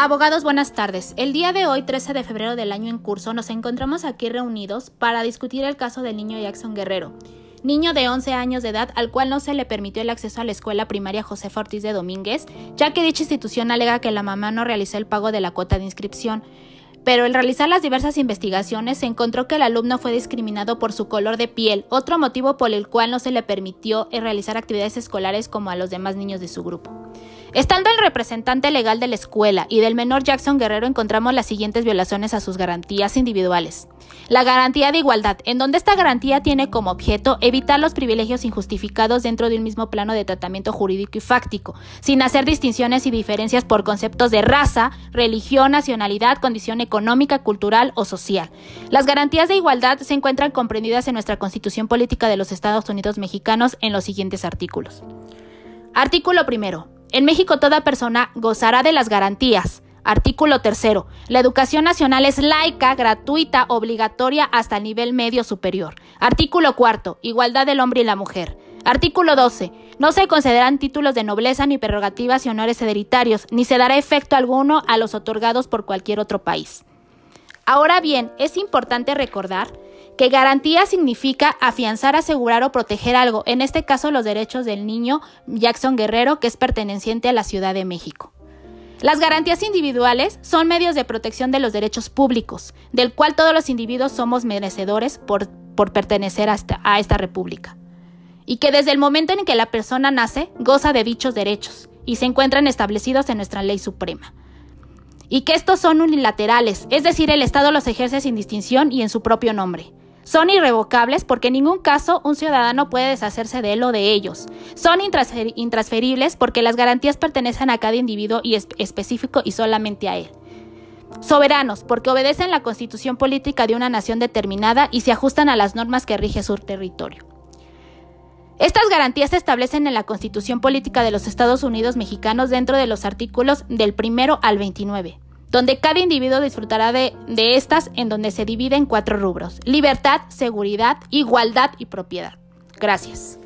Abogados, buenas tardes. El día de hoy, 13 de febrero del año en curso, nos encontramos aquí reunidos para discutir el caso del niño Jackson Guerrero, niño de 11 años de edad al cual no se le permitió el acceso a la escuela primaria José Ortiz de Domínguez, ya que dicha institución alega que la mamá no realizó el pago de la cuota de inscripción. Pero al realizar las diversas investigaciones se encontró que el alumno fue discriminado por su color de piel, otro motivo por el cual no se le permitió realizar actividades escolares como a los demás niños de su grupo. Estando el representante legal de la escuela y del menor Jackson Guerrero encontramos las siguientes violaciones a sus garantías individuales. La garantía de igualdad, en donde esta garantía tiene como objeto evitar los privilegios injustificados dentro de un mismo plano de tratamiento jurídico y fáctico, sin hacer distinciones y diferencias por conceptos de raza, religión, nacionalidad, condición económica, cultural o social. Las garantías de igualdad se encuentran comprendidas en nuestra Constitución Política de los Estados Unidos Mexicanos en los siguientes artículos. Artículo primero. En México toda persona gozará de las garantías. Artículo tercero. La educación nacional es laica, gratuita, obligatoria hasta el nivel medio superior. Artículo cuarto. Igualdad del hombre y la mujer. Artículo 12. No se concederán títulos de nobleza ni prerrogativas y honores hereditarios, ni se dará efecto alguno a los otorgados por cualquier otro país. Ahora bien, es importante recordar que garantía significa afianzar, asegurar o proteger algo, en este caso los derechos del niño Jackson Guerrero, que es perteneciente a la Ciudad de México. Las garantías individuales son medios de protección de los derechos públicos, del cual todos los individuos somos merecedores por, por pertenecer a esta, a esta república. Y que desde el momento en que la persona nace, goza de dichos derechos y se encuentran establecidos en nuestra ley suprema y que estos son unilaterales, es decir, el Estado los ejerce sin distinción y en su propio nombre. Son irrevocables porque en ningún caso un ciudadano puede deshacerse de él o de ellos. Son intransferibles porque las garantías pertenecen a cada individuo y específico y solamente a él. Soberanos, porque obedecen la constitución política de una nación determinada y se ajustan a las normas que rige su territorio. Estas garantías se establecen en la Constitución Política de los Estados Unidos Mexicanos dentro de los artículos del primero al 29 donde cada individuo disfrutará de, de estas en donde se divide en cuatro rubros, libertad, seguridad, igualdad y propiedad. Gracias.